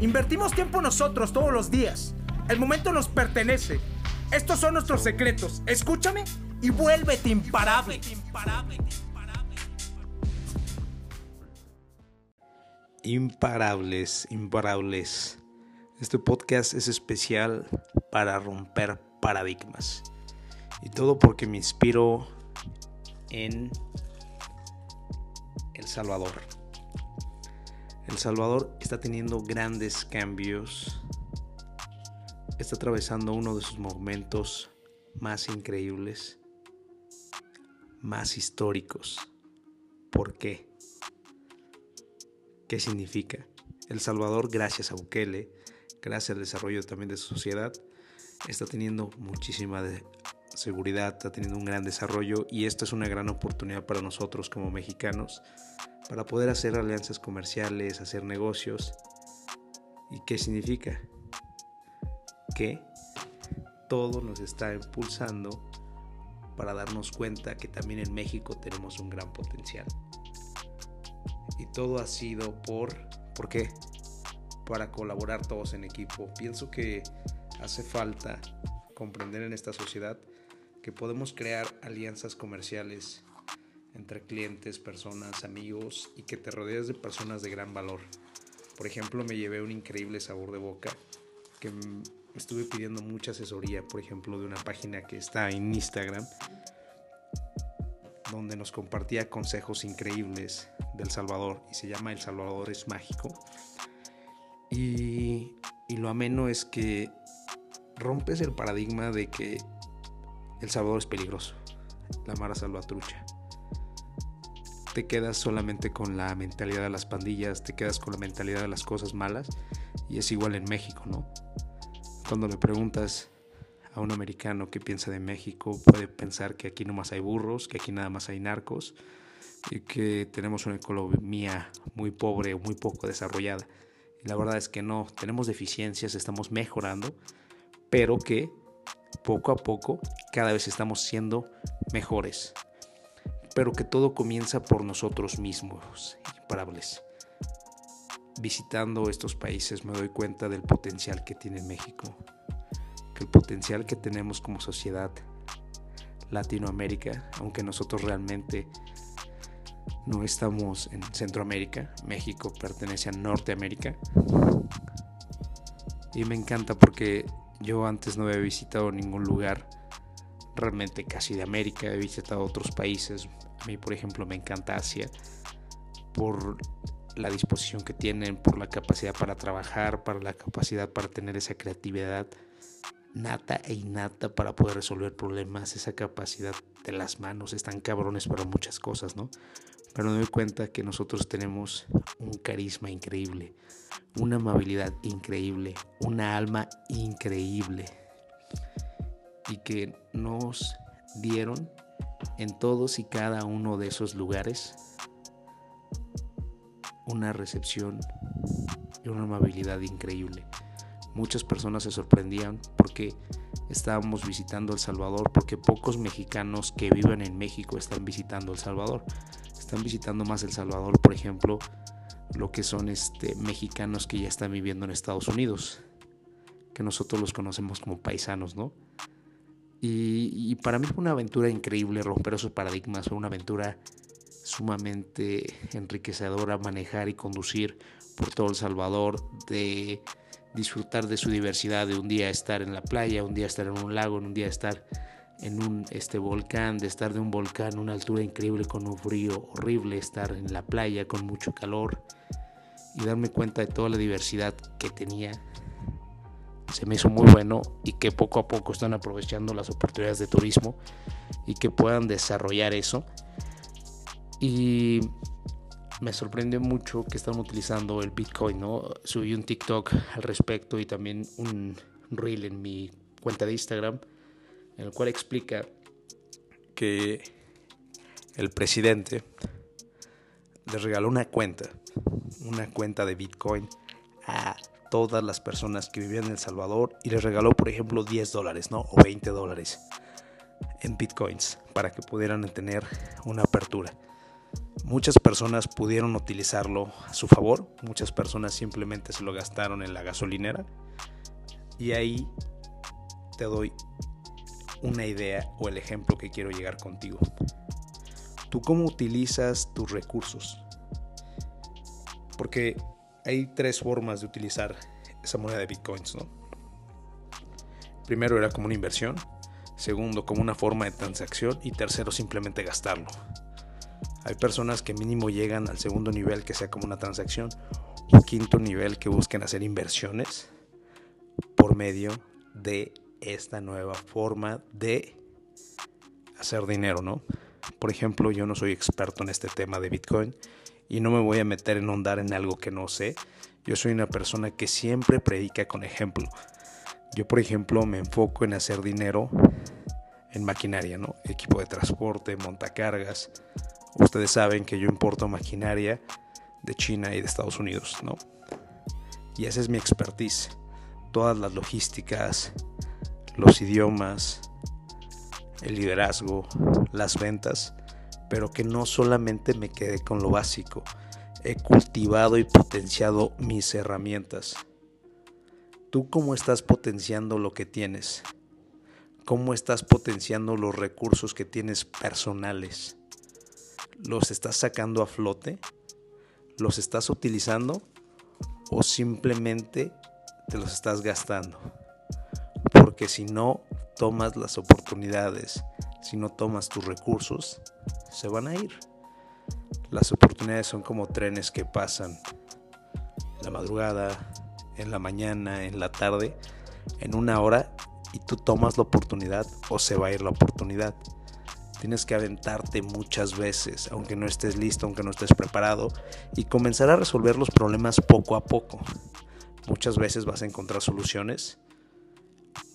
Invertimos tiempo nosotros todos los días. El momento nos pertenece. Estos son nuestros secretos. Escúchame y vuélvete imparable. Imparables, imparables. Este podcast es especial para romper paradigmas. Y todo porque me inspiro en El Salvador. El Salvador está teniendo grandes cambios. Está atravesando uno de sus momentos más increíbles, más históricos. ¿Por qué? ¿Qué significa? El Salvador, gracias a Bukele, gracias al desarrollo también de su sociedad, está teniendo muchísima seguridad, está teniendo un gran desarrollo y esta es una gran oportunidad para nosotros como mexicanos para poder hacer alianzas comerciales, hacer negocios. ¿Y qué significa? Que todo nos está impulsando para darnos cuenta que también en México tenemos un gran potencial. Y todo ha sido por... ¿Por qué? Para colaborar todos en equipo. Pienso que hace falta comprender en esta sociedad que podemos crear alianzas comerciales entre clientes, personas, amigos y que te rodees de personas de gran valor. Por ejemplo, me llevé un increíble sabor de boca que estuve pidiendo mucha asesoría, por ejemplo, de una página que está en Instagram, donde nos compartía consejos increíbles del Salvador y se llama El Salvador es mágico. Y, y lo ameno es que rompes el paradigma de que El Salvador es peligroso, la Mara Salvatrucha te quedas solamente con la mentalidad de las pandillas, te quedas con la mentalidad de las cosas malas y es igual en México, ¿no? Cuando le preguntas a un americano qué piensa de México, puede pensar que aquí nomás hay burros, que aquí nada más hay narcos y que tenemos una economía muy pobre, muy poco desarrollada. Y la verdad es que no, tenemos deficiencias, estamos mejorando, pero que poco a poco cada vez estamos siendo mejores pero que todo comienza por nosotros mismos, imparables. Visitando estos países me doy cuenta del potencial que tiene México, que el potencial que tenemos como sociedad Latinoamérica, aunque nosotros realmente no estamos en Centroamérica, México pertenece a Norteamérica. Y me encanta porque yo antes no había visitado ningún lugar realmente casi de América, he visitado otros países. A mí, por ejemplo, me encanta Asia por la disposición que tienen, por la capacidad para trabajar, para la capacidad para tener esa creatividad nata e innata para poder resolver problemas, esa capacidad de las manos, están cabrones para muchas cosas, ¿no? Pero me doy cuenta que nosotros tenemos un carisma increíble, una amabilidad increíble, una alma increíble y que nos dieron en todos y cada uno de esos lugares una recepción y una amabilidad increíble. Muchas personas se sorprendían porque estábamos visitando El Salvador, porque pocos mexicanos que viven en México están visitando El Salvador. Están visitando más El Salvador, por ejemplo, lo que son este, mexicanos que ya están viviendo en Estados Unidos, que nosotros los conocemos como paisanos, ¿no? Y, para mí fue una aventura increíble romper esos paradigmas, fue una aventura sumamente enriquecedora manejar y conducir por todo El Salvador, de disfrutar de su diversidad, de un día estar en la playa, un día estar en un lago, un día estar en un este volcán, de estar de un volcán a una altura increíble con un frío horrible, estar en la playa con mucho calor y darme cuenta de toda la diversidad que tenía se me hizo muy bueno y que poco a poco están aprovechando las oportunidades de turismo y que puedan desarrollar eso. Y me sorprende mucho que están utilizando el Bitcoin, ¿no? Subí un TikTok al respecto y también un reel en mi cuenta de Instagram en el cual explica que el presidente le regaló una cuenta, una cuenta de Bitcoin a todas las personas que vivían en El Salvador y les regaló, por ejemplo, 10 dólares, ¿no? O 20 dólares en Bitcoins para que pudieran tener una apertura. Muchas personas pudieron utilizarlo a su favor, muchas personas simplemente se lo gastaron en la gasolinera y ahí te doy una idea o el ejemplo que quiero llegar contigo. ¿Tú cómo utilizas tus recursos? Porque hay tres formas de utilizar esa moneda de bitcoins, ¿no? Primero era como una inversión, segundo como una forma de transacción y tercero simplemente gastarlo. Hay personas que mínimo llegan al segundo nivel que sea como una transacción o quinto nivel que busquen hacer inversiones por medio de esta nueva forma de hacer dinero, ¿no? Por ejemplo, yo no soy experto en este tema de Bitcoin y no me voy a meter en ondar en algo que no sé. Yo soy una persona que siempre predica con ejemplo. Yo, por ejemplo, me enfoco en hacer dinero en maquinaria, ¿no? Equipo de transporte, montacargas, Ustedes saben que yo importo maquinaria de China y de Estados Unidos, ¿no? Y esa es mi expertise. Todas las logísticas, los idiomas, el liderazgo, las ventas, pero que no solamente me quedé con lo básico. He cultivado y potenciado mis herramientas. ¿Tú cómo estás potenciando lo que tienes? ¿Cómo estás potenciando los recursos que tienes personales? los estás sacando a flote, los estás utilizando o simplemente te los estás gastando. Porque si no tomas las oportunidades, si no tomas tus recursos, se van a ir. Las oportunidades son como trenes que pasan la madrugada, en la mañana, en la tarde, en una hora y tú tomas la oportunidad o se va a ir la oportunidad. Tienes que aventarte muchas veces, aunque no estés listo, aunque no estés preparado, y comenzar a resolver los problemas poco a poco. Muchas veces vas a encontrar soluciones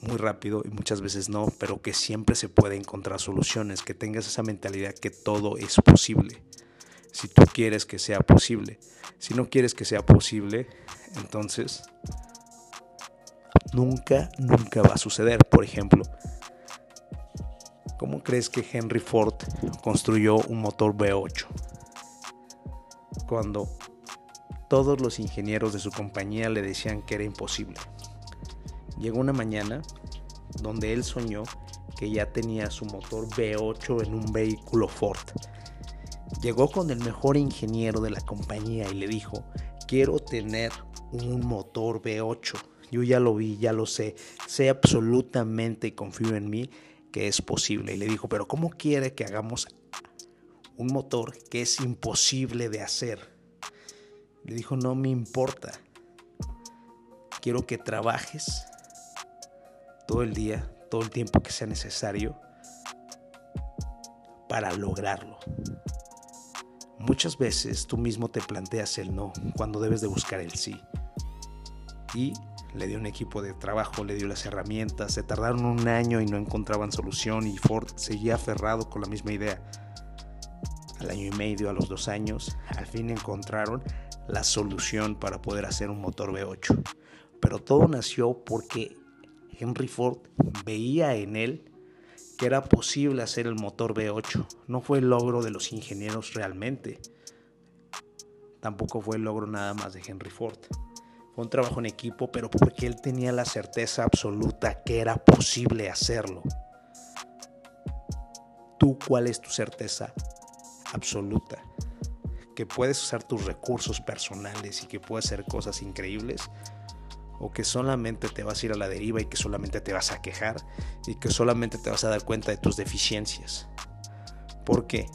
muy rápido y muchas veces no, pero que siempre se puede encontrar soluciones, que tengas esa mentalidad que todo es posible. Si tú quieres que sea posible, si no quieres que sea posible, entonces nunca, nunca va a suceder. Por ejemplo, ¿Cómo crees que Henry Ford construyó un motor V8? Cuando todos los ingenieros de su compañía le decían que era imposible. Llegó una mañana donde él soñó que ya tenía su motor V8 en un vehículo Ford. Llegó con el mejor ingeniero de la compañía y le dijo, quiero tener un motor V8. Yo ya lo vi, ya lo sé, sé absolutamente y confío en mí que es posible. Y le dijo, pero ¿cómo quiere que hagamos un motor que es imposible de hacer? Le dijo, no me importa. Quiero que trabajes todo el día, todo el tiempo que sea necesario para lograrlo. Muchas veces tú mismo te planteas el no cuando debes de buscar el sí. Y le dio un equipo de trabajo, le dio las herramientas, se tardaron un año y no encontraban solución y Ford seguía aferrado con la misma idea. Al año y medio, a los dos años, al fin encontraron la solución para poder hacer un motor V8. Pero todo nació porque Henry Ford veía en él que era posible hacer el motor V8. No fue el logro de los ingenieros realmente. Tampoco fue el logro nada más de Henry Ford. Fue un trabajo en equipo, pero porque él tenía la certeza absoluta que era posible hacerlo. ¿Tú cuál es tu certeza absoluta? Que puedes usar tus recursos personales y que puedes hacer cosas increíbles. O que solamente te vas a ir a la deriva y que solamente te vas a quejar y que solamente te vas a dar cuenta de tus deficiencias. Porque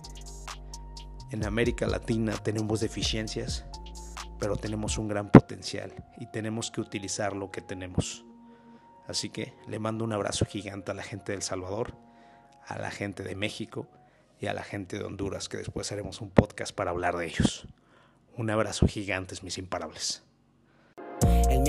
en América Latina tenemos deficiencias pero tenemos un gran potencial y tenemos que utilizar lo que tenemos. Así que le mando un abrazo gigante a la gente del Salvador, a la gente de México y a la gente de Honduras, que después haremos un podcast para hablar de ellos. Un abrazo gigantes, mis imparables.